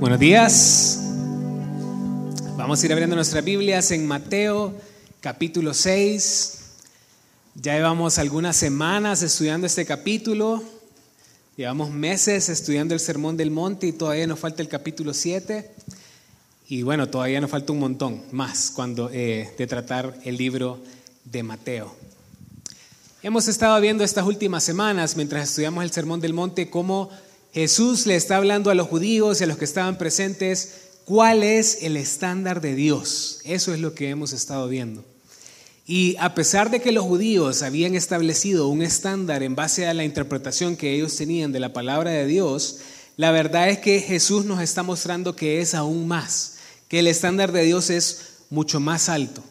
Buenos días. Vamos a ir abriendo nuestras Biblias en Mateo capítulo 6. Ya llevamos algunas semanas estudiando este capítulo. Llevamos meses estudiando el Sermón del Monte y todavía nos falta el capítulo 7. Y bueno, todavía nos falta un montón más cuando, eh, de tratar el libro de Mateo. Hemos estado viendo estas últimas semanas, mientras estudiamos el Sermón del Monte, cómo Jesús le está hablando a los judíos y a los que estaban presentes cuál es el estándar de Dios. Eso es lo que hemos estado viendo. Y a pesar de que los judíos habían establecido un estándar en base a la interpretación que ellos tenían de la palabra de Dios, la verdad es que Jesús nos está mostrando que es aún más, que el estándar de Dios es mucho más alto.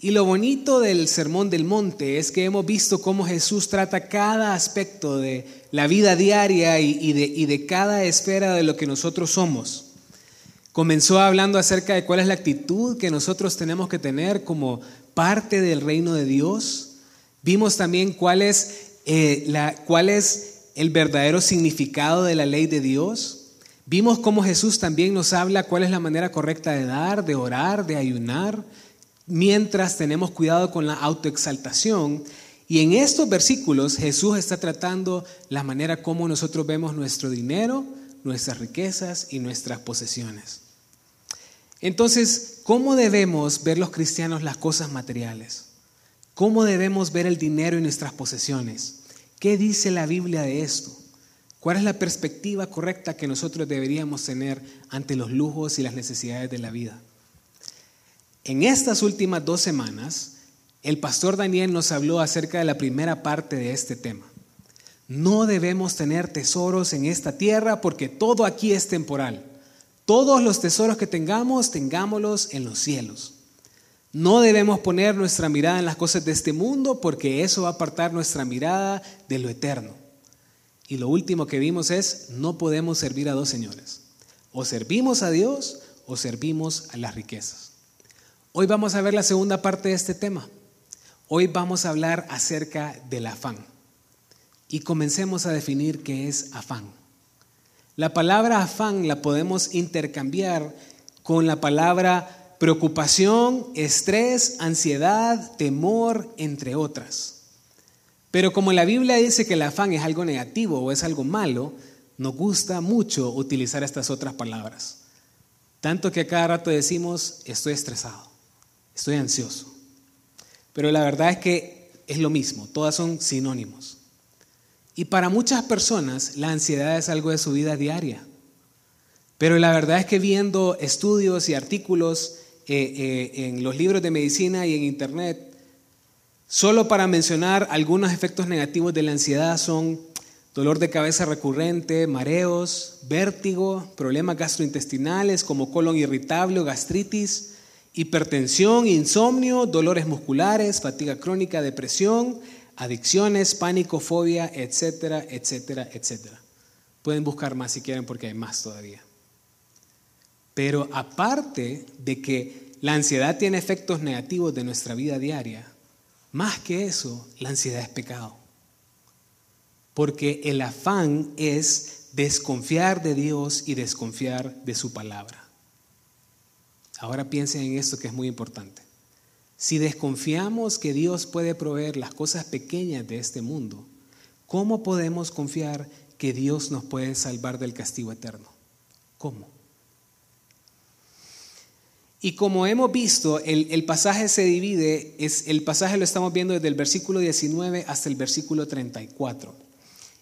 Y lo bonito del Sermón del Monte es que hemos visto cómo Jesús trata cada aspecto de la vida diaria y, de, y, de, cada esfera de lo que nosotros somos. Comenzó hablando acerca de cuál es la actitud que nosotros tenemos que tener como parte del reino de Dios. Vimos también cuál es, eh, la, cuál es el verdadero significado de la ley de Dios. Vimos cómo Jesús también nos habla cuál es la manera correcta de dar, de orar, de ayunar mientras tenemos cuidado con la autoexaltación. Y en estos versículos Jesús está tratando la manera como nosotros vemos nuestro dinero, nuestras riquezas y nuestras posesiones. Entonces, ¿cómo debemos ver los cristianos las cosas materiales? ¿Cómo debemos ver el dinero y nuestras posesiones? ¿Qué dice la Biblia de esto? ¿Cuál es la perspectiva correcta que nosotros deberíamos tener ante los lujos y las necesidades de la vida? En estas últimas dos semanas, el pastor Daniel nos habló acerca de la primera parte de este tema. No debemos tener tesoros en esta tierra porque todo aquí es temporal. Todos los tesoros que tengamos, tengámoslos en los cielos. No debemos poner nuestra mirada en las cosas de este mundo porque eso va a apartar nuestra mirada de lo eterno. Y lo último que vimos es, no podemos servir a dos señores. O servimos a Dios o servimos a las riquezas. Hoy vamos a ver la segunda parte de este tema. Hoy vamos a hablar acerca del afán. Y comencemos a definir qué es afán. La palabra afán la podemos intercambiar con la palabra preocupación, estrés, ansiedad, temor, entre otras. Pero como la Biblia dice que el afán es algo negativo o es algo malo, nos gusta mucho utilizar estas otras palabras. Tanto que a cada rato decimos, estoy estresado estoy ansioso. Pero la verdad es que es lo mismo, todas son sinónimos. Y para muchas personas la ansiedad es algo de su vida diaria. Pero la verdad es que viendo estudios y artículos eh, eh, en los libros de medicina y en internet, solo para mencionar algunos efectos negativos de la ansiedad son dolor de cabeza recurrente, mareos, vértigo, problemas gastrointestinales como colon irritable o gastritis, hipertensión, insomnio, dolores musculares, fatiga crónica, depresión, adicciones, pánico, fobia, etcétera, etcétera, etcétera. Pueden buscar más si quieren porque hay más todavía. Pero aparte de que la ansiedad tiene efectos negativos de nuestra vida diaria, más que eso, la ansiedad es pecado. Porque el afán es desconfiar de Dios y desconfiar de su palabra. Ahora piensen en esto que es muy importante. Si desconfiamos que Dios puede proveer las cosas pequeñas de este mundo, ¿cómo podemos confiar que Dios nos puede salvar del castigo eterno? ¿Cómo? Y como hemos visto, el, el, pasaje se divide, es, el pasaje lo estamos viendo desde el versículo 19 hasta el versículo 34.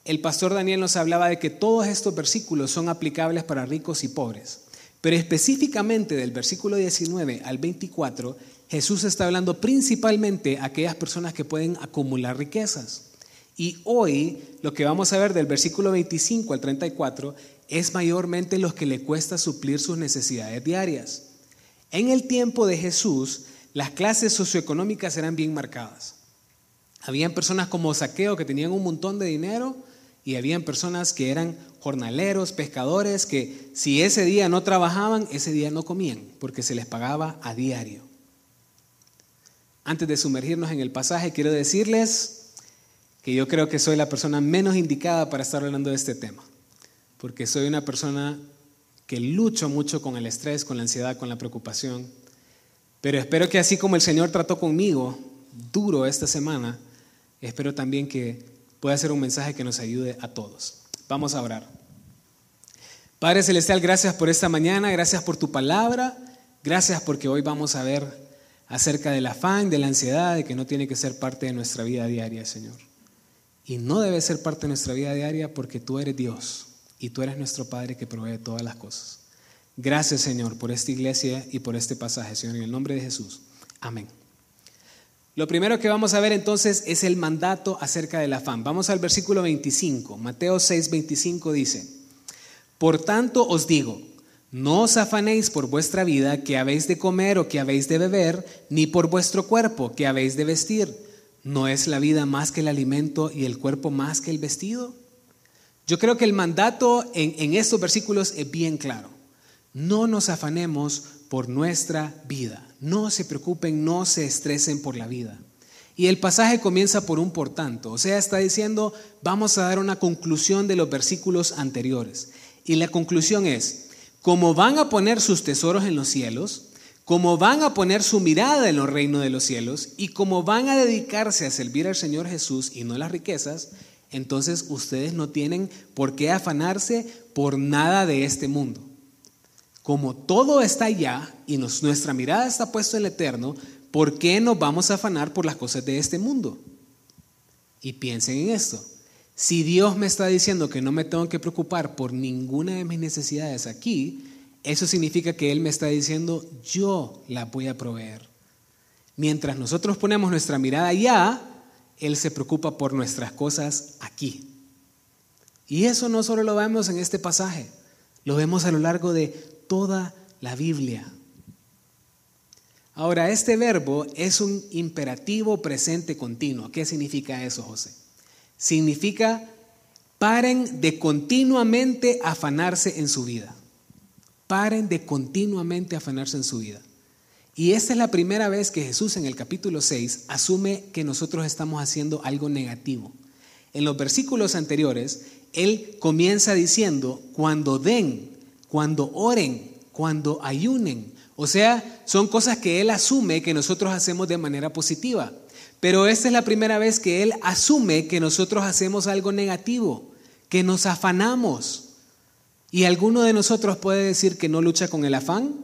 El pastor Daniel nos hablaba de que todos estos versículos son aplicables para ricos y pobres. Pero específicamente del versículo 19 al 24, Jesús está hablando principalmente a aquellas personas que pueden acumular riquezas. Y hoy lo que vamos a ver del versículo 25 al 34 es mayormente los que le cuesta suplir sus necesidades diarias. En el tiempo de Jesús, las clases socioeconómicas eran bien marcadas. Habían personas como Saqueo que tenían un montón de dinero y habían personas que eran jornaleros, pescadores, que si ese día no trabajaban, ese día no comían, porque se les pagaba a diario. Antes de sumergirnos en el pasaje, quiero decirles que yo creo que soy la persona menos indicada para estar hablando de este tema, porque soy una persona que lucho mucho con el estrés, con la ansiedad, con la preocupación. Pero espero que así como el Señor trató conmigo duro esta semana, espero también que pueda ser un mensaje que nos ayude a todos. Vamos a orar. Padre Celestial, gracias por esta mañana, gracias por tu palabra, gracias porque hoy vamos a ver acerca del afán, de la ansiedad, de que no tiene que ser parte de nuestra vida diaria, Señor. Y no debe ser parte de nuestra vida diaria porque tú eres Dios y tú eres nuestro Padre que provee todas las cosas. Gracias, Señor, por esta iglesia y por este pasaje, Señor, en el nombre de Jesús. Amén. Lo primero que vamos a ver entonces es el mandato acerca del afán. Vamos al versículo 25. Mateo 6, 25 dice, Por tanto os digo, no os afanéis por vuestra vida que habéis de comer o que habéis de beber, ni por vuestro cuerpo que habéis de vestir. ¿No es la vida más que el alimento y el cuerpo más que el vestido? Yo creo que el mandato en, en estos versículos es bien claro. No nos afanemos por nuestra vida. No se preocupen, no se estresen por la vida. Y el pasaje comienza por un por tanto, o sea, está diciendo, vamos a dar una conclusión de los versículos anteriores. Y la conclusión es, como van a poner sus tesoros en los cielos, como van a poner su mirada en los reinos de los cielos y como van a dedicarse a servir al Señor Jesús y no las riquezas, entonces ustedes no tienen por qué afanarse por nada de este mundo como todo está allá y nuestra mirada está puesta en el eterno, ¿por qué nos vamos a afanar por las cosas de este mundo? Y piensen en esto. Si Dios me está diciendo que no me tengo que preocupar por ninguna de mis necesidades aquí, eso significa que Él me está diciendo, yo la voy a proveer. Mientras nosotros ponemos nuestra mirada allá, Él se preocupa por nuestras cosas aquí. Y eso no solo lo vemos en este pasaje, lo vemos a lo largo de toda la Biblia. Ahora, este verbo es un imperativo presente continuo. ¿Qué significa eso, José? Significa paren de continuamente afanarse en su vida. Paren de continuamente afanarse en su vida. Y esta es la primera vez que Jesús en el capítulo 6 asume que nosotros estamos haciendo algo negativo. En los versículos anteriores, Él comienza diciendo, cuando den cuando oren, cuando ayunen. O sea, son cosas que Él asume que nosotros hacemos de manera positiva. Pero esta es la primera vez que Él asume que nosotros hacemos algo negativo, que nos afanamos. ¿Y alguno de nosotros puede decir que no lucha con el afán?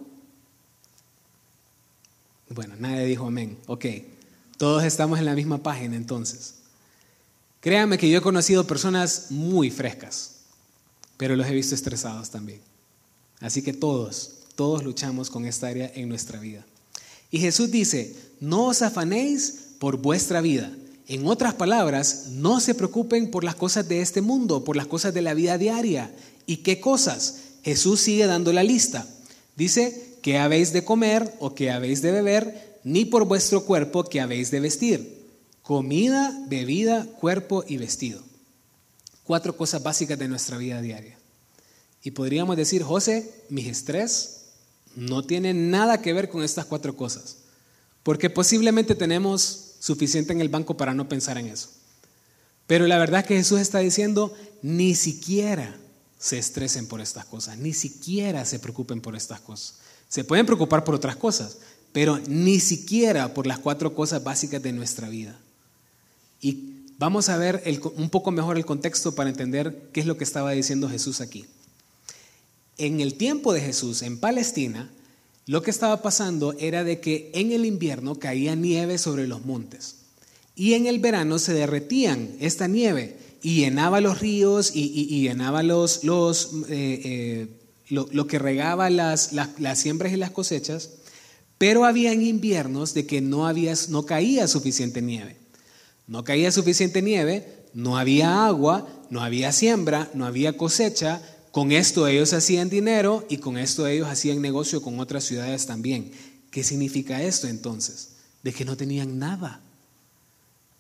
Bueno, nadie dijo amén. Ok, todos estamos en la misma página entonces. Créanme que yo he conocido personas muy frescas, pero los he visto estresados también. Así que todos, todos luchamos con esta área en nuestra vida. Y Jesús dice, no os afanéis por vuestra vida. En otras palabras, no se preocupen por las cosas de este mundo, por las cosas de la vida diaria. ¿Y qué cosas? Jesús sigue dando la lista. Dice, que habéis de comer o que habéis de beber, ni por vuestro cuerpo que habéis de vestir. Comida, bebida, cuerpo y vestido. Cuatro cosas básicas de nuestra vida diaria. Y podríamos decir, José, mis estrés no tiene nada que ver con estas cuatro cosas, porque posiblemente tenemos suficiente en el banco para no pensar en eso. Pero la verdad que Jesús está diciendo, ni siquiera se estresen por estas cosas, ni siquiera se preocupen por estas cosas. Se pueden preocupar por otras cosas, pero ni siquiera por las cuatro cosas básicas de nuestra vida. Y vamos a ver un poco mejor el contexto para entender qué es lo que estaba diciendo Jesús aquí en el tiempo de Jesús en Palestina, lo que estaba pasando era de que en el invierno caía nieve sobre los montes y en el verano se derretían esta nieve y llenaba los ríos y, llenaba los, los, eh, eh, lo, que regaba las, las, siembras y las cosechas, pero había inviernos de que no, había, no caía suficiente nieve. No caía suficiente nieve, no había agua, no había siembra, no había cosecha, con esto ellos hacían dinero y con esto ellos hacían negocio con otras ciudades también. ¿Qué significa esto entonces? De que no tenían nada.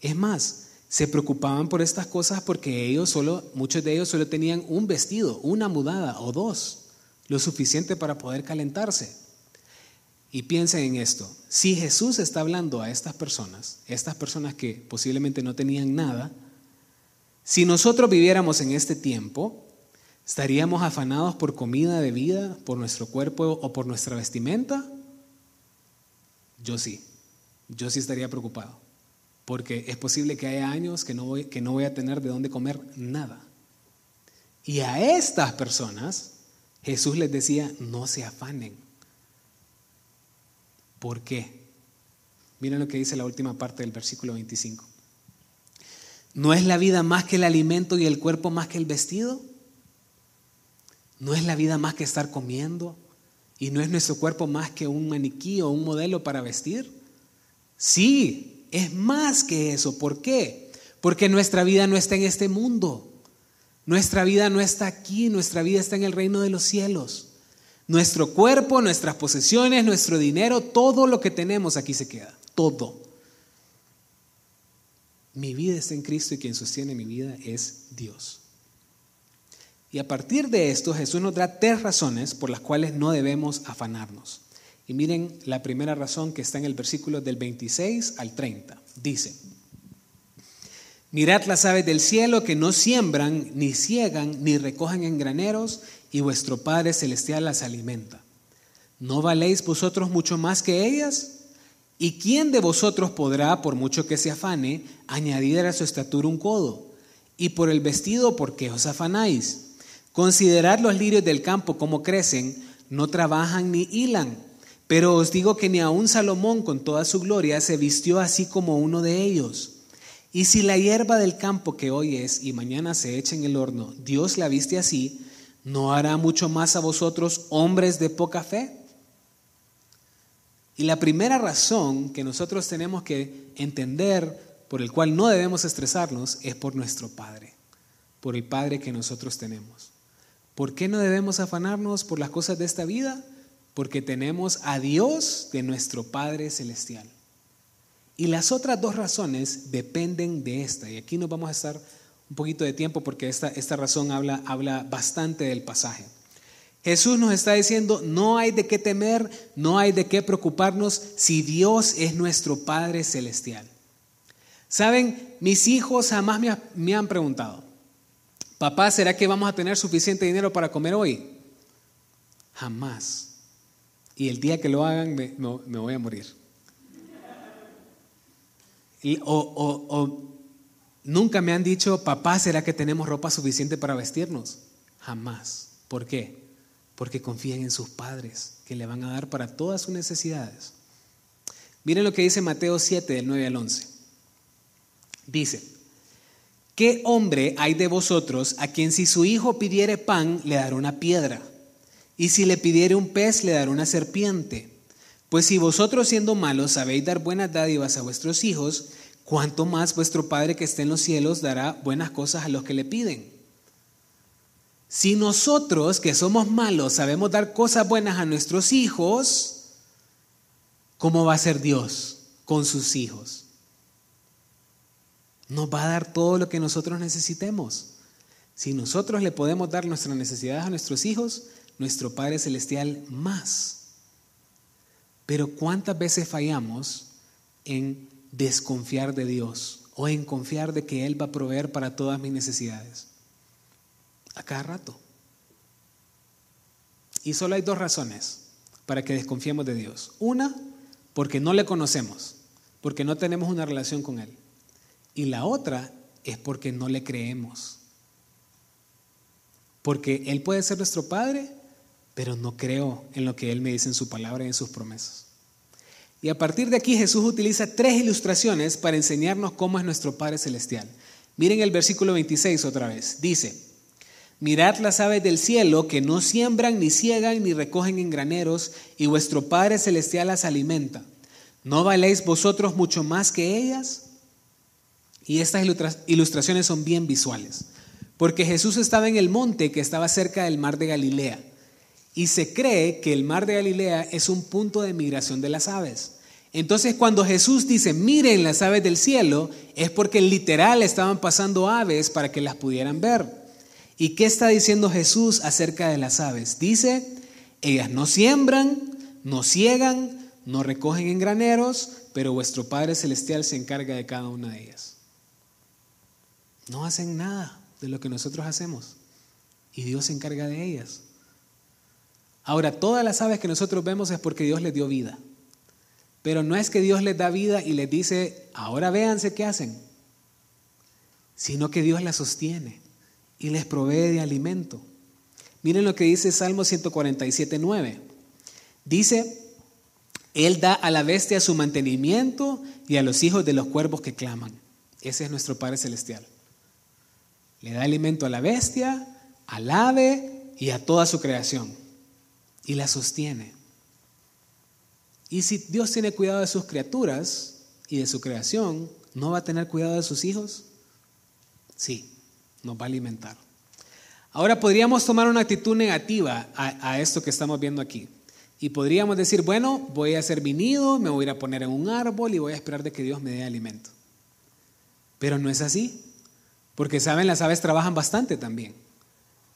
Es más, se preocupaban por estas cosas porque ellos solo, muchos de ellos solo tenían un vestido, una mudada o dos, lo suficiente para poder calentarse. Y piensen en esto, si Jesús está hablando a estas personas, estas personas que posiblemente no tenían nada, si nosotros viviéramos en este tiempo, ¿Estaríamos afanados por comida, de vida, por nuestro cuerpo o por nuestra vestimenta? Yo sí, yo sí estaría preocupado, porque es posible que haya años que no voy, que no voy a tener de dónde comer nada. Y a estas personas Jesús les decía, no se afanen. ¿Por qué? Miren lo que dice la última parte del versículo 25. ¿No es la vida más que el alimento y el cuerpo más que el vestido? ¿No es la vida más que estar comiendo? ¿Y no es nuestro cuerpo más que un maniquí o un modelo para vestir? Sí, es más que eso. ¿Por qué? Porque nuestra vida no está en este mundo. Nuestra vida no está aquí, nuestra vida está en el reino de los cielos. Nuestro cuerpo, nuestras posesiones, nuestro dinero, todo lo que tenemos aquí se queda. Todo. Mi vida está en Cristo y quien sostiene mi vida es Dios. Y a partir de esto Jesús nos da tres razones por las cuales no debemos afanarnos. Y miren la primera razón que está en el versículo del 26 al 30. Dice, mirad las aves del cielo que no siembran, ni ciegan, ni recogen en graneros, y vuestro Padre Celestial las alimenta. ¿No valéis vosotros mucho más que ellas? ¿Y quién de vosotros podrá, por mucho que se afane, añadir a su estatura un codo? Y por el vestido, ¿por qué os afanáis? Considerad los lirios del campo como crecen, no trabajan ni hilan. Pero os digo que ni aun Salomón con toda su gloria se vistió así como uno de ellos. Y si la hierba del campo que hoy es y mañana se echa en el horno, Dios la viste así, ¿no hará mucho más a vosotros, hombres de poca fe? Y la primera razón que nosotros tenemos que entender por el cual no debemos estresarnos es por nuestro Padre, por el Padre que nosotros tenemos. ¿Por qué no debemos afanarnos por las cosas de esta vida? Porque tenemos a Dios de nuestro Padre Celestial. Y las otras dos razones dependen de esta. Y aquí nos vamos a estar un poquito de tiempo porque esta, esta razón habla, habla bastante del pasaje. Jesús nos está diciendo, no hay de qué temer, no hay de qué preocuparnos si Dios es nuestro Padre Celestial. Saben, mis hijos jamás me, han preguntado, papá, ¿será que vamos a tener suficiente dinero para comer hoy? Jamás. Y el día que lo hagan me, voy a morir. o nunca me han dicho, papá, ¿será que tenemos ropa suficiente para vestirnos? Jamás. ¿Por qué? porque confían en sus padres, que le van a dar para todas sus necesidades. Miren lo que dice Mateo 7, del 9 al 11. Dice, ¿qué hombre hay de vosotros a quien si su hijo pidiere pan, le dará una piedra? Y si le pidiere un pez, le dará una serpiente. Pues si vosotros siendo malos sabéis dar buenas dádivas a vuestros hijos, ¿cuánto más vuestro Padre que está en los cielos dará buenas cosas a los que le piden? Si nosotros, que somos malos, sabemos dar cosas buenas a nuestros hijos, ¿cómo va a ser Dios con sus hijos? Nos va a dar todo lo que nosotros necesitemos. Si nosotros le podemos dar nuestras necesidades a nuestros hijos, nuestro Padre Celestial más. Pero ¿cuántas veces fallamos en desconfiar de Dios o en confiar de que Él va a proveer para todas mis necesidades? A cada rato. Y solo hay dos razones para que desconfiemos de Dios. Una, porque no le conocemos, porque no tenemos una relación con Él. Y la otra es porque no le creemos. Porque Él puede ser nuestro Padre, pero no creo en lo que Él me dice en su palabra y en sus promesas. Y a partir de aquí Jesús utiliza tres ilustraciones para enseñarnos cómo es nuestro Padre Celestial. Miren el versículo 26 otra vez. Dice, Mirad las aves del cielo que no siembran, ni ciegan, ni recogen en graneros, y vuestro Padre Celestial las alimenta. ¿No valéis vosotros mucho más que ellas? Y estas ilustraciones son bien visuales, porque Jesús estaba en el monte que estaba cerca del mar de Galilea, y se cree que el mar de Galilea es un punto de migración de las aves. Entonces cuando Jesús dice, miren las aves del cielo, es porque literal estaban pasando aves para que las pudieran ver. ¿Y qué está diciendo Jesús acerca de las aves? Dice, ellas no siembran, no ciegan, no recogen en graneros, pero vuestro Padre Celestial se encarga de cada una de ellas. No hacen nada de lo que nosotros hacemos. y Dios se encarga de ellas. Ahora, todas las aves que nosotros vemos es porque Dios les dio vida. Pero no es que Dios les da vida y les dice, ahora véanse qué hacen, sino que Dios las sostiene y les provee de alimento. Miren lo que dice Salmo 147, 9. Dice, Él da a la bestia su mantenimiento y a los hijos de los cuervos que claman. Ese es nuestro Padre Celestial. Le da alimento a la bestia, al ave y a toda su creación. Y la sostiene. Y si Dios tiene cuidado de sus criaturas y de su creación, ¿no va a tener cuidado de sus hijos? Sí, nos va a alimentar. Ahora podríamos tomar una actitud negativa a, esto que estamos viendo aquí. Y podríamos decir, bueno, voy a hacer mi nido, me voy a poner en un árbol y voy a esperar de que Dios me dé alimento. Pero no es así, porque saben, las aves trabajan bastante también.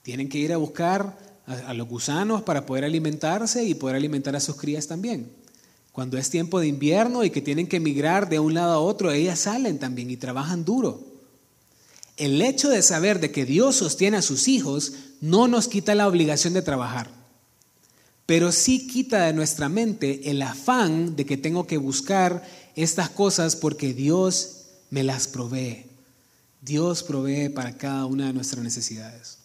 Tienen que ir a buscar a los gusanos para poder alimentarse y poder alimentar a sus crías también. Cuando es tiempo de invierno y que tienen que emigrar de un lado a otro, ellas salen también y trabajan duro. El hecho de saber de que Dios sostiene a sus hijos no nos quita la obligación de trabajar, pero sí quita de nuestra mente el afán de que tengo que buscar estas cosas porque Dios me las provee. Dios provee para cada una de nuestras necesidades.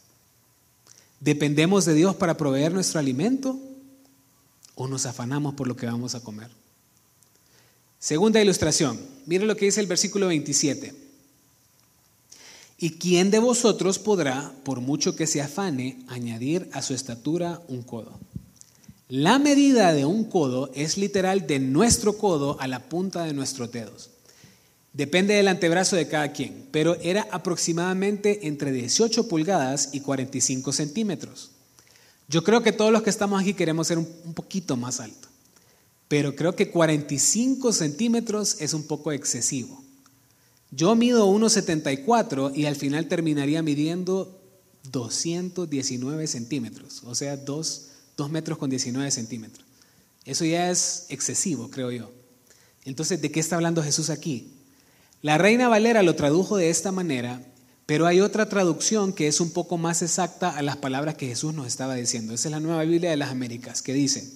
¿Dependemos de Dios para proveer nuestro alimento? o nos afanamos por lo que vamos a comer. Segunda ilustración, miren lo que dice el versículo 27. ¿Y quién de vosotros podrá, por mucho que se afane, añadir a su estatura un codo? La medida de un codo es literal de nuestro codo a la punta de nuestros dedos. Depende del antebrazo de cada quien, pero era aproximadamente entre 18 pulgadas y 45 centímetros. Yo creo que todos los que estamos aquí queremos ser un, poquito más alto, pero creo que 45 centímetros es un poco excesivo. Yo mido 1,74 y al final terminaría midiendo 219 centímetros, o sea, 2, 2 metros con 19 centímetros. Eso ya es excesivo, creo yo. Entonces, ¿de qué está hablando Jesús aquí? La Reina Valera lo tradujo de esta manera pero hay otra traducción que es un poco más exacta a las palabras que Jesús nos estaba diciendo. Esa es la nueva Biblia de las Américas, que dice,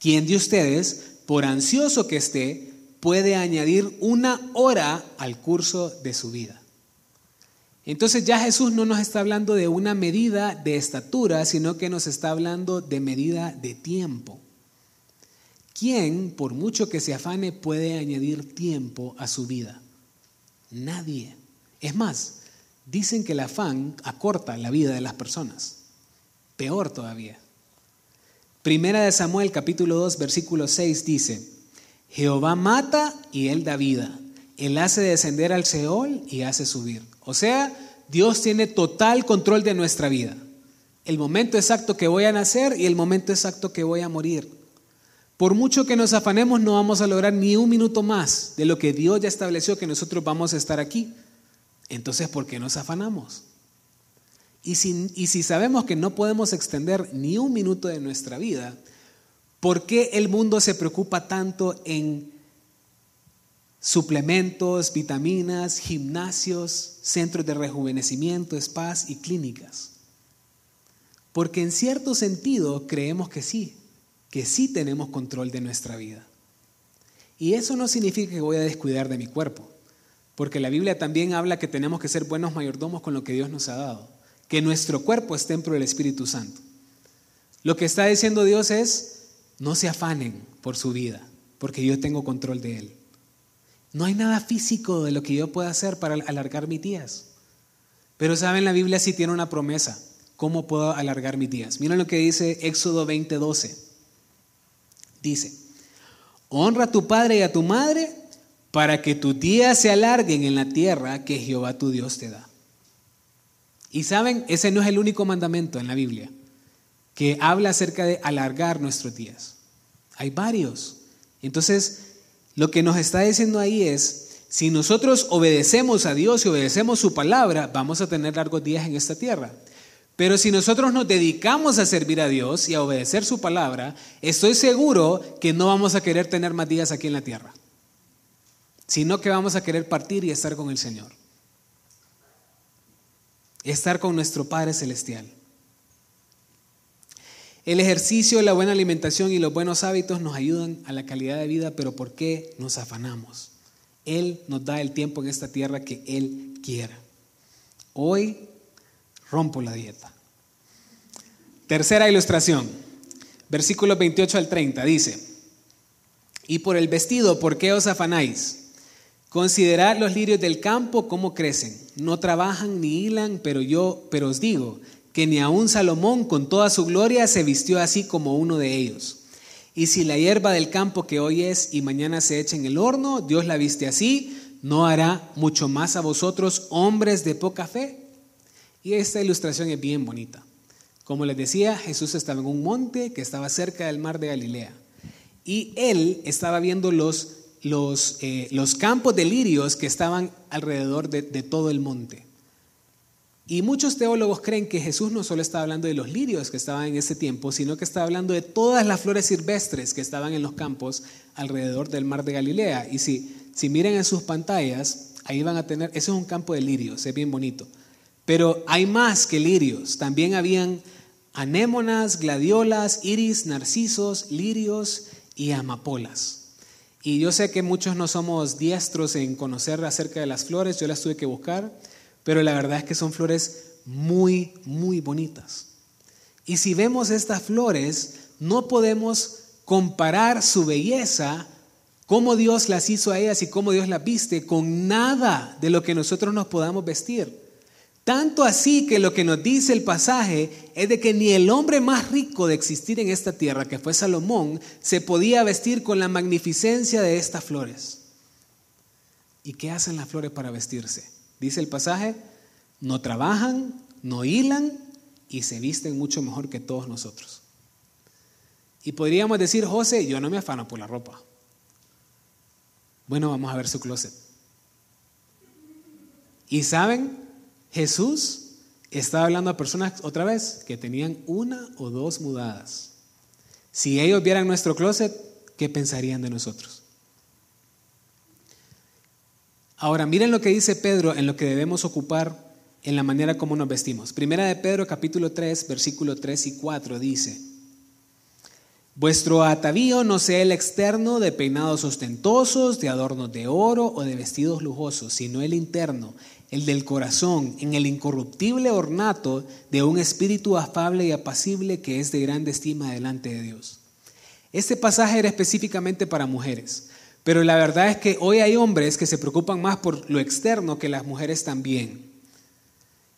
¿quién de ustedes, por ansioso que esté, puede añadir una hora al curso de su vida? Entonces ya Jesús no nos está hablando de una medida de estatura, sino que nos está hablando de medida de tiempo. ¿Quién, por mucho que se afane, puede añadir tiempo a su vida? Nadie. Es más, Dicen que el afán acorta la vida de las personas. Peor todavía. Primera de Samuel capítulo 2 versículo 6 dice, Jehová mata y él da vida. Él hace descender al Seol y hace subir. O sea, Dios tiene total control de nuestra vida. El momento exacto que voy a nacer y el momento exacto que voy a morir. Por mucho que nos afanemos, no vamos a lograr ni un minuto más de lo que Dios ya estableció que nosotros vamos a estar aquí. Entonces, ¿por qué nos afanamos? Y si, y si sabemos que no podemos extender ni un minuto de nuestra vida, ¿por qué el mundo se preocupa tanto en suplementos, vitaminas, gimnasios, centros de rejuvenecimiento, spas y clínicas? Porque en cierto sentido creemos que sí, que sí tenemos control de nuestra vida. Y eso no significa que voy a descuidar de mi cuerpo. Porque la Biblia también habla que tenemos que ser buenos mayordomos con lo que Dios nos ha dado. Que nuestro cuerpo es templo del Espíritu Santo. Lo que está diciendo Dios es, no se afanen por su vida, porque yo tengo control de él. No hay nada físico de lo que yo pueda hacer para alargar mis días. Pero saben, la Biblia sí tiene una promesa. ¿Cómo puedo alargar mis días? Miren lo que dice Éxodo 20:12. Dice, honra a tu padre y a tu madre para que tus días se alarguen en la tierra que Jehová tu Dios te da. Y saben, ese no es el único mandamiento en la Biblia que habla acerca de alargar nuestros días. Hay varios. Entonces, lo que nos está diciendo ahí es, si nosotros obedecemos a Dios y obedecemos su palabra, vamos a tener largos días en esta tierra. Pero si nosotros nos dedicamos a servir a Dios y a obedecer su palabra, estoy seguro que no vamos a querer tener más días aquí en la tierra sino que vamos a querer partir y estar con el Señor. Estar con nuestro Padre Celestial. El ejercicio, la buena alimentación y los buenos hábitos nos ayudan a la calidad de vida, pero ¿por qué nos afanamos? Él nos da el tiempo en esta tierra que Él quiera. Hoy rompo la dieta. Tercera ilustración, versículos 28 al 30, dice, y por el vestido, ¿por qué os afanáis? Considerad los lirios del campo cómo crecen. No trabajan ni hilan, pero yo, pero os digo que ni aun Salomón con toda su gloria se vistió así como uno de ellos. Y si la hierba del campo que hoy es y mañana se echa en el horno, Dios la viste así, ¿no hará mucho más a vosotros, hombres de poca fe? Y esta ilustración es bien bonita. Como les decía, Jesús estaba en un monte que estaba cerca del mar de Galilea. Y él estaba viendo los, los, eh, los campos de lirios que estaban alrededor de, de todo el monte. Y muchos teólogos creen que Jesús no solo estaba hablando de los lirios que estaban en ese tiempo, sino que estaba hablando de todas las flores silvestres que estaban en los campos alrededor del mar de Galilea. Y si, si miren en sus pantallas, ahí van a tener, ese es un campo de lirios, es bien bonito. Pero hay más que lirios, también habían anémonas, gladiolas, iris, narcisos, lirios y amapolas. Y yo sé que muchos no somos diestros en conocer acerca de las flores, yo las tuve que buscar pero la verdad es que son flores muy, muy bonitas. Y si vemos estas flores, no podemos comparar su belleza, cómo Dios las hizo a ellas y cómo Dios las viste, con nada de lo que nosotros nos podamos vestir. Tanto así que lo que nos dice el pasaje es de que ni el hombre más rico de existir en esta tierra, que fue Salomón, se podía vestir con la magnificencia de estas flores. ¿Y qué hacen las flores para vestirse? Dice el pasaje, no trabajan, no hilan y se visten mucho mejor que todos nosotros. Y podríamos decir, José, yo no me afano por la ropa. Bueno, vamos a ver su closet. Y saben, Jesús estaba hablando a personas otra vez que tenían una o dos mudadas. Si ellos vieran nuestro closet, ¿qué pensarían de nosotros? Ahora, miren lo que dice Pedro en lo que debemos ocupar en la manera como nos vestimos. Primera de Pedro capítulo 3, versículo 3 y 4 dice, Vuestro atavío no sea el externo de peinados ostentosos, de adornos de oro o de vestidos lujosos, sino el interno, el del corazón, en el incorruptible ornato de un espíritu afable y apacible que es de grande estima delante de Dios. Este pasaje era específicamente para mujeres. Pero la verdad es que hoy hay hombres que se preocupan más por lo externo que las mujeres también.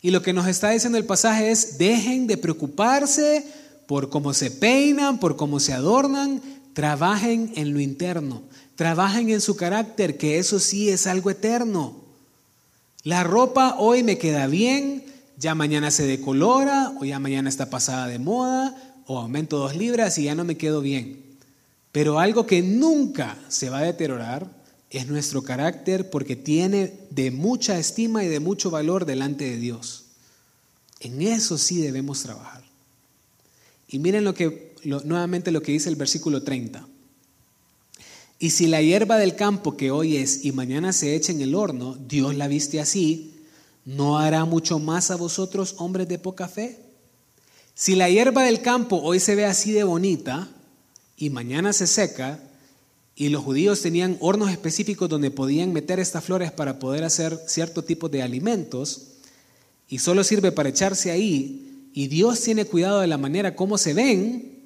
Y lo que nos está diciendo el pasaje es, dejen de preocuparse por cómo se peinan, por cómo se adornan, trabajen en lo interno, trabajen en su carácter, que eso sí es algo eterno. La ropa hoy me queda bien, ya mañana se decolora, o ya mañana está pasada de moda, o aumento dos libras y ya no me quedo bien. Pero algo que nunca se va a deteriorar es nuestro carácter porque tiene de mucha estima y de mucho valor delante de Dios. En eso sí debemos trabajar. Y miren lo que nuevamente lo que dice el versículo 30. Y si la hierba del campo que hoy es y mañana se echa en el horno, Dios la viste así, ¿no hará mucho más a vosotros, hombres de poca fe? Si la hierba del campo hoy se ve así de bonita, y mañana se seca, y los judíos tenían hornos específicos donde podían meter estas flores para poder hacer cierto tipo de alimentos, y solo sirve para echarse ahí, y Dios tiene cuidado de la manera como se ven,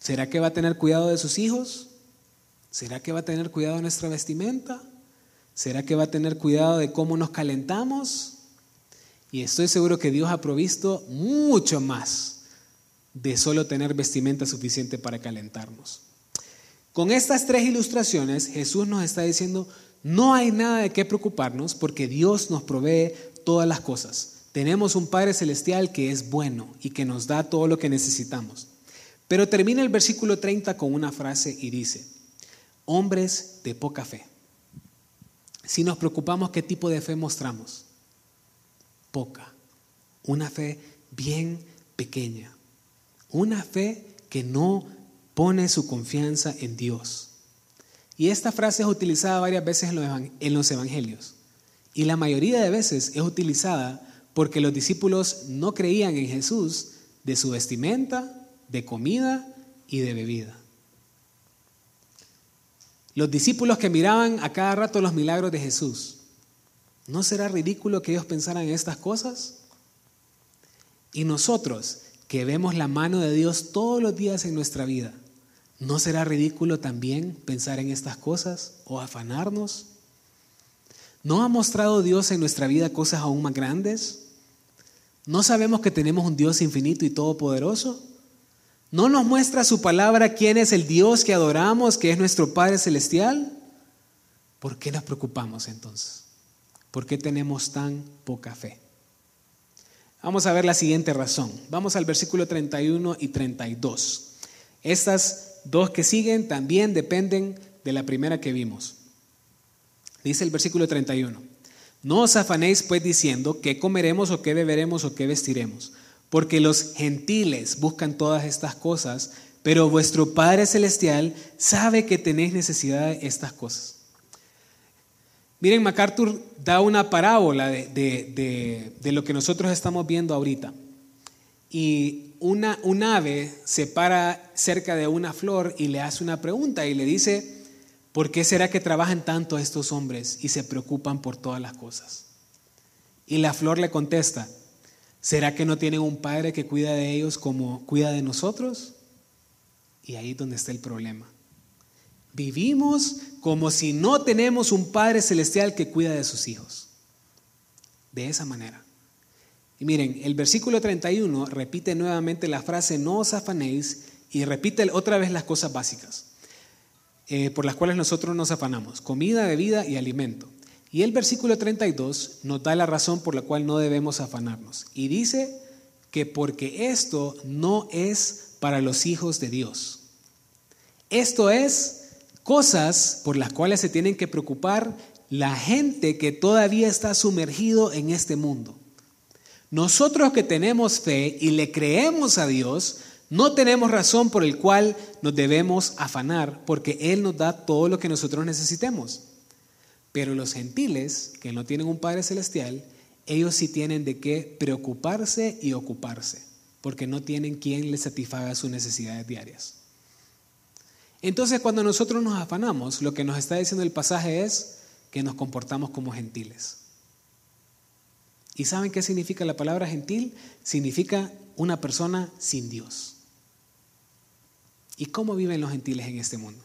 ¿será que va a tener cuidado de sus hijos? ¿Será que va a tener cuidado de nuestra vestimenta? ¿Será que va a tener cuidado de cómo nos calentamos? Y estoy seguro que Dios ha provisto mucho más de solo tener vestimenta suficiente para calentarnos. Con estas tres ilustraciones, Jesús nos está diciendo, no hay nada de qué preocuparnos porque Dios nos provee todas las cosas. Tenemos un Padre Celestial que es bueno y que nos da todo lo que necesitamos. Pero termina el versículo 30 con una frase y dice, hombres de poca fe. Si nos preocupamos, ¿qué tipo de fe mostramos? Poca. Una fe bien pequeña. Una fe que no pone su confianza en Dios. Y esta frase es utilizada varias veces en los evangelios. Y la mayoría de veces es utilizada porque los discípulos no creían en Jesús de su vestimenta de comida y de bebida. Los discípulos que miraban a cada rato los milagros de Jesús, ¿no será ridículo que ellos pensaran en estas cosas? Y nosotros, que vemos la mano de Dios todos los días en nuestra vida, ¿no será ridículo también pensar en estas cosas o afanarnos? ¿No ha mostrado Dios en nuestra vida cosas aún más grandes? ¿No sabemos que tenemos un Dios infinito y todopoderoso? ¿No nos muestra su palabra quién es el Dios que adoramos, que es nuestro Padre Celestial? ¿Por qué nos preocupamos entonces? ¿Por qué tenemos tan poca fe? Vamos a ver la siguiente razón. Vamos al versículo 31 y 32. Estas dos que siguen también dependen de la primera que vimos. Dice el versículo 31. No os afanéis pues diciendo qué comeremos o qué beberemos o qué vestiremos, porque los gentiles buscan todas estas cosas, pero vuestro Padre Celestial sabe que tenéis necesidad de estas cosas. Miren, MacArthur da una parábola de, lo que nosotros estamos viendo ahorita. Y una, un ave se para cerca de una flor y le hace una pregunta y le dice, ¿Por qué será que trabajan tanto estos hombres y se preocupan por todas las cosas? Y la flor le contesta, ¿será que no tienen un padre que cuida de ellos como cuida de nosotros? Y ahí es donde está el problema. Vivimos como si no tenemos un Padre Celestial que cuida de sus hijos. De esa manera. Y miren, el versículo 31 repite nuevamente la frase no os afanéis y repite otra vez las cosas básicas. Eh, por las cuales nosotros nos afanamos, comida, bebida y alimento. Y el versículo 32 nos da la razón por la cual no debemos afanarnos. Y dice que porque esto no es para los hijos de Dios. Esto es cosas por las cuales se tienen que preocupar la gente que todavía está sumergido en este mundo. Nosotros que tenemos fe y le creemos a Dios, no tenemos razón por el cual nos debemos afanar, porque Él nos da todo lo que nosotros necesitemos. Pero los gentiles, que no tienen un Padre Celestial, ellos sí tienen de qué preocuparse y ocuparse, porque no tienen quien les satisfaga sus necesidades diarias. Entonces, cuando nosotros nos afanamos, lo que nos está diciendo el pasaje es que nos comportamos como gentiles. ¿Y saben qué significa la palabra gentil? Significa una persona sin Dios. ¿Y cómo viven los gentiles en este mundo?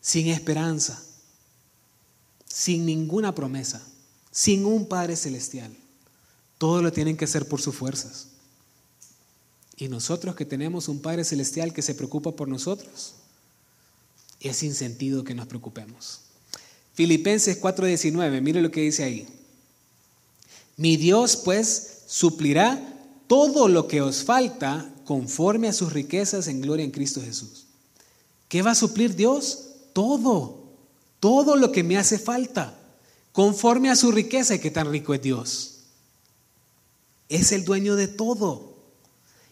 Sin esperanza, sin ninguna promesa, sin un Padre Celestial. Todo lo tienen que hacer por sus fuerzas. Y nosotros que tenemos un Padre Celestial que se preocupa por nosotros, es sin sentido que nos preocupemos. Filipenses 4:19, mire lo que dice ahí. Mi Dios pues suplirá todo lo que os falta conforme a sus riquezas en gloria en Cristo Jesús. ¿Qué va a suplir Dios? Todo, todo lo que me hace falta, conforme a su riqueza y qué tan rico es Dios. Es el dueño de todo.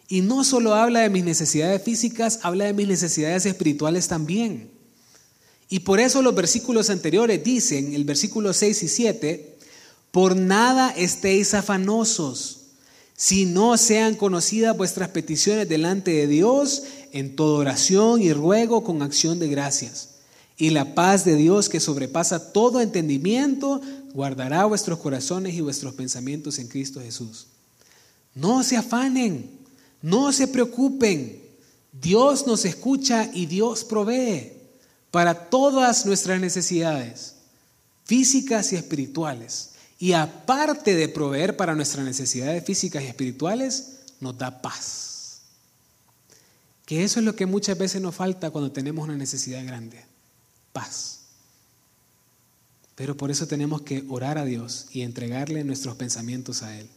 Y no solo habla de mis necesidades físicas, habla de mis necesidades espirituales también. Y por eso los versículos anteriores dicen, el versículo 6 y 7, por nada estéis afanosos si no sean conocidas vuestras peticiones delante de Dios en toda oración y ruego con acción de gracias. Y la paz de Dios que sobrepasa todo entendimiento guardará vuestros corazones y vuestros pensamientos en Cristo Jesús. No se afanen, no se preocupen. Dios nos escucha y Dios provee para todas nuestras necesidades, físicas y espirituales. Y aparte de proveer para nuestras necesidades físicas y espirituales, nos da paz. Que eso es lo que muchas veces nos falta cuando tenemos una necesidad grande. Paz. Pero por eso tenemos que orar a Dios y entregarle nuestros pensamientos a Él.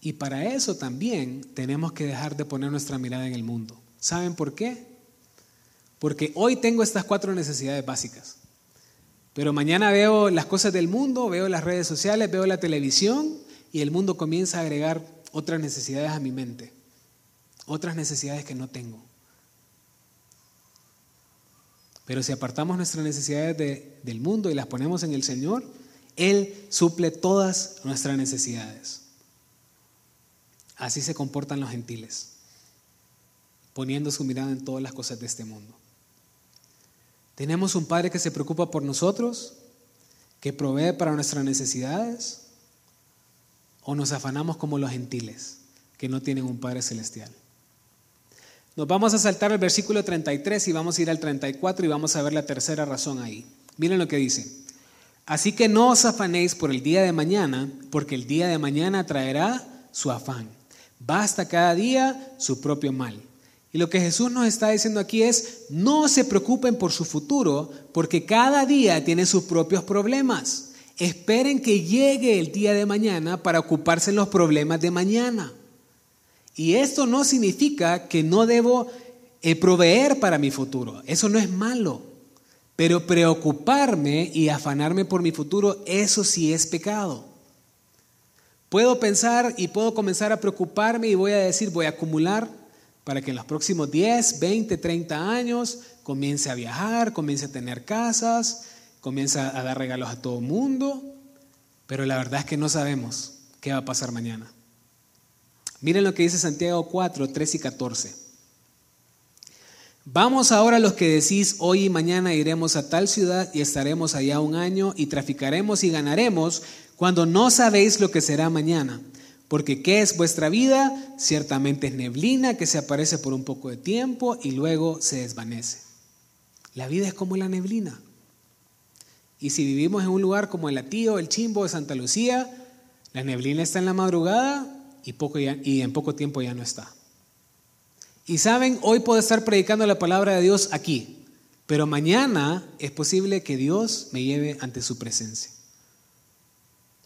Y para eso también tenemos que dejar de poner nuestra mirada en el mundo. ¿Saben por qué? Porque hoy tengo estas cuatro necesidades básicas. Pero mañana veo las cosas del mundo, veo las redes sociales, veo la televisión y el mundo comienza a agregar otras necesidades a mi mente, otras necesidades que no tengo. Pero si apartamos nuestras necesidades del mundo y las ponemos en el Señor, Él suple todas nuestras necesidades. Así se comportan los gentiles, poniendo su mirada en todas las cosas de este mundo. Tenemos un Padre que se preocupa por nosotros, que provee para nuestras necesidades, o nos afanamos como los gentiles, que no tienen un Padre celestial. Nos vamos a saltar el versículo 33 y vamos a ir al 34 y vamos a ver la tercera razón ahí. Miren lo que dice. Así que no os afanéis por el día de mañana, porque el día de mañana traerá su afán. Basta cada día su propio mal. Y lo que Jesús nos está diciendo aquí es, no se preocupen por su futuro, porque cada día tiene sus propios problemas. Esperen que llegue el día de mañana para ocuparse en los problemas de mañana. Y esto no significa que no debo eh, proveer para mi futuro. Eso no es malo. Pero preocuparme y afanarme por mi futuro, eso sí es pecado. Puedo pensar y puedo comenzar a preocuparme y voy a decir, voy a acumular para que en los próximos 10, 20, 30 años comience a viajar, comience a tener casas, comience a dar regalos a todo el mundo. Pero la verdad es que no sabemos qué va a pasar mañana. Miren lo que dice Santiago 4, 3 y 14. Vamos ahora los que decís, hoy y mañana iremos a tal ciudad y estaremos allá un año y traficaremos y ganaremos, cuando no sabéis lo que será mañana. Porque ¿qué es vuestra vida? Ciertamente es neblina que se aparece por un poco de tiempo y luego se desvanece. La vida es como la neblina. Y si vivimos en un lugar como el Atío, el Chimbo de Santa Lucía, la neblina está en la madrugada y, poco y en poco tiempo ya no está. Y saben, hoy puedo estar predicando la palabra de Dios aquí, pero mañana es posible que Dios me lleve ante su presencia.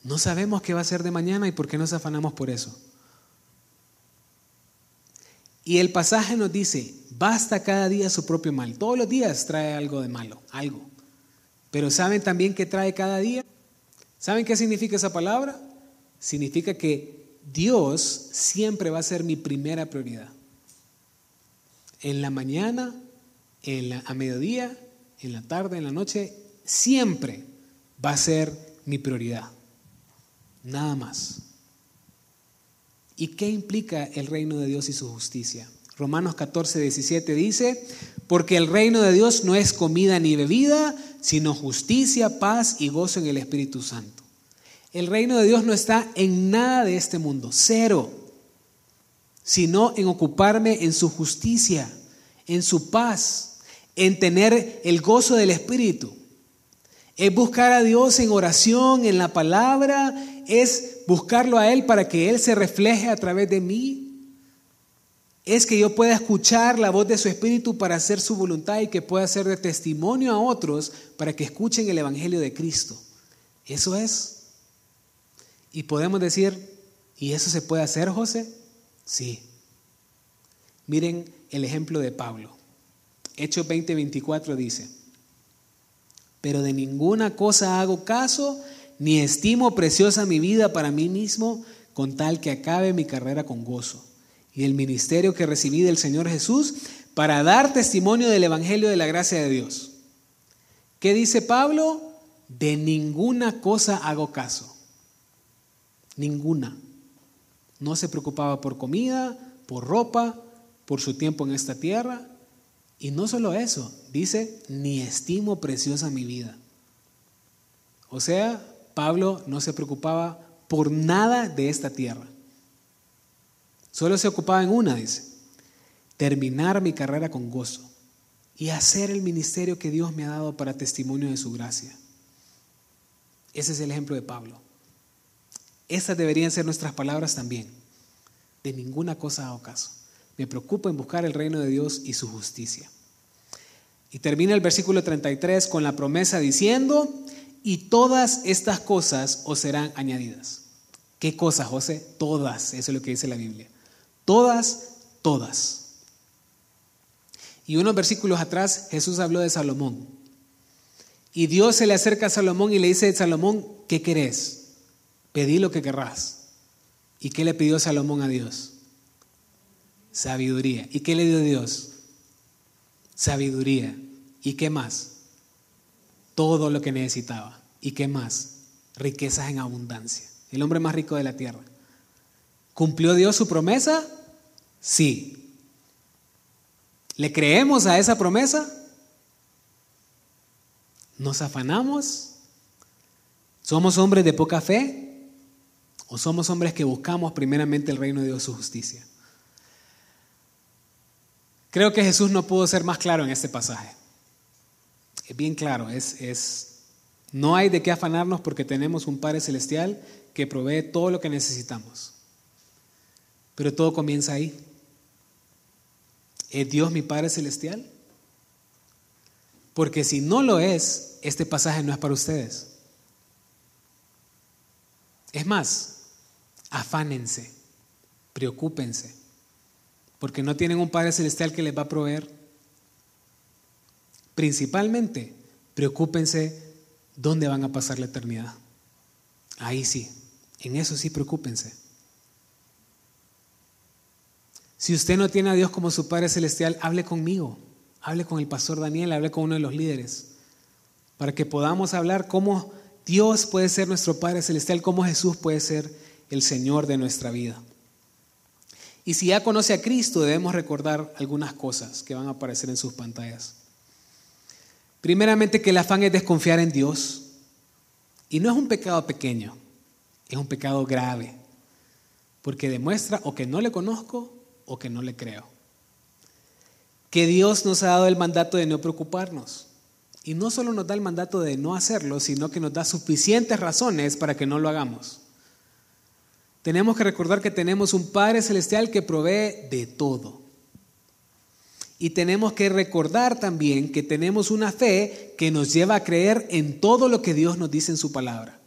No sabemos qué va a ser de mañana y por qué nos afanamos por eso. Y el pasaje nos dice, basta cada día su propio mal. Todos los días trae algo de malo, algo. Pero ¿saben también qué trae cada día? ¿Saben qué significa esa palabra? Significa que Dios siempre va a ser mi primera prioridad en la mañana, en la, a mediodía, en la tarde, en la noche, siempre va a ser mi prioridad. Nada más. ¿Y qué implica el reino de Dios y su justicia? Romanos 14, 17 dice, porque el reino de Dios no es comida ni bebida, sino justicia, paz y gozo en el Espíritu Santo. El reino de Dios no está en nada de este mundo, cero sino en ocuparme en su justicia, en su paz, en tener el gozo del Espíritu. Es buscar a Dios en oración, en la palabra, es buscarlo a Él para que Él se refleje a través de mí. Es que yo pueda escuchar la voz de su Espíritu para hacer su voluntad y que pueda ser de testimonio a otros para que escuchen el Evangelio de Cristo. Eso es. Y podemos decir, ¿y eso se puede hacer, José? Sí. Miren el ejemplo de Pablo. Hechos 20:24 dice, pero de ninguna cosa hago caso, ni estimo preciosa mi vida para mí mismo, con tal que acabe mi carrera con gozo y el ministerio que recibí del Señor Jesús para dar testimonio del Evangelio de la gracia de Dios. ¿Qué dice Pablo? De ninguna cosa hago caso. Ninguna. No se preocupaba por comida, por ropa, por su tiempo en esta tierra. Y no solo eso, dice, ni estimo preciosa mi vida. O sea, Pablo no se preocupaba por nada de esta tierra. Solo se ocupaba en una, dice, terminar mi carrera con gozo y hacer el ministerio que Dios me ha dado para testimonio de su gracia. Ese es el ejemplo de Pablo. Estas deberían ser nuestras palabras también. De ninguna cosa hago caso. Me preocupo en buscar el reino de Dios y su justicia. Y termina el versículo 33 con la promesa diciendo, y todas estas cosas os serán añadidas. ¿Qué cosas, José? Todas, eso es lo que dice la Biblia. Todas, todas. Y unos versículos atrás Jesús habló de Salomón. Y Dios se le acerca a Salomón y le dice, Salomón, ¿qué querés? Pedí lo que querrás. ¿Y qué le pidió Salomón a Dios? Sabiduría. ¿Y qué le dio Dios? Sabiduría. ¿Y qué más? Todo lo que necesitaba. ¿Y qué más? Riquezas en abundancia. El hombre más rico de la tierra. ¿Cumplió Dios su promesa? Sí. ¿Le creemos a esa promesa? ¿Nos afanamos? ¿Somos hombres de poca fe? ¿O somos hombres que buscamos primeramente el reino de Dios, su justicia? Creo que Jesús no pudo ser más claro en este pasaje. Es bien claro, es, es, no hay de qué afanarnos porque tenemos un Padre Celestial que provee todo lo que necesitamos. Pero todo comienza ahí. ¿Es Dios mi Padre Celestial? Porque si no lo es, este pasaje no es para ustedes. Es más, afánense, preocúpense, porque no tienen un Padre Celestial que les va a proveer. Principalmente, preocúpense dónde van a pasar la eternidad. Ahí sí, en eso sí preocúpense. Si usted no tiene a Dios como su Padre Celestial, hable conmigo, hable con el pastor Daniel, hable con uno de los líderes, para que podamos hablar cómo Dios puede ser nuestro Padre Celestial, cómo Jesús puede ser el Señor de nuestra vida. Y si ya conoce a Cristo, debemos recordar algunas cosas que van a aparecer en sus pantallas. Primeramente, que el afán es desconfiar en Dios. Y no es un pecado pequeño, es un pecado grave, porque demuestra o que no le conozco o que no le creo. Que Dios nos ha dado el mandato de no preocuparnos. Y no solo nos da el mandato de no hacerlo, sino que nos da suficientes razones para que no lo hagamos. Tenemos que recordar que tenemos un Padre Celestial que provee de todo. Y tenemos que recordar también que tenemos una fe que nos lleva a creer en todo lo que Dios nos dice en su palabra.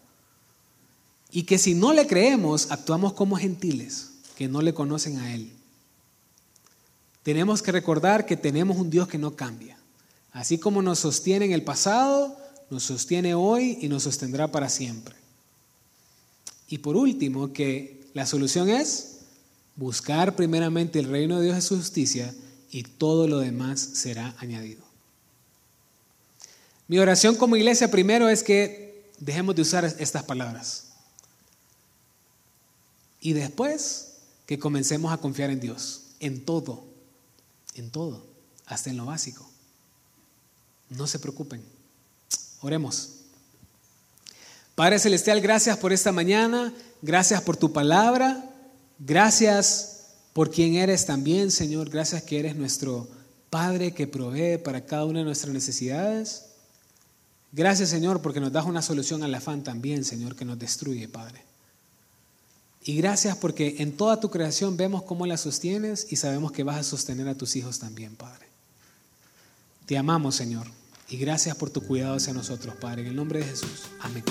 Y que si no le creemos, actuamos como gentiles que no le conocen a Él. Tenemos que recordar que tenemos un Dios que no cambia. Así como nos sostiene en el pasado, nos sostiene hoy y nos sostendrá para siempre. Y por último, que la solución es buscar primeramente el reino de Dios y su justicia y todo lo demás será añadido. Mi oración como iglesia primero es que dejemos de usar estas palabras. Y después que comencemos a confiar en Dios, en todo, en todo, hasta en lo básico. No se preocupen. Oremos. Padre Celestial, gracias por esta mañana, gracias por tu palabra, gracias por quien eres también, Señor, gracias que eres nuestro Padre que provee para cada una de nuestras necesidades. Gracias, Señor, porque nos das una solución al afán también, Señor, que nos destruye, Padre. Y gracias porque en toda tu creación vemos cómo la sostienes y sabemos que vas a sostener a tus hijos también, Padre. Te amamos, Señor, y gracias por tu cuidado hacia nosotros, Padre. En el nombre de Jesús. Amén.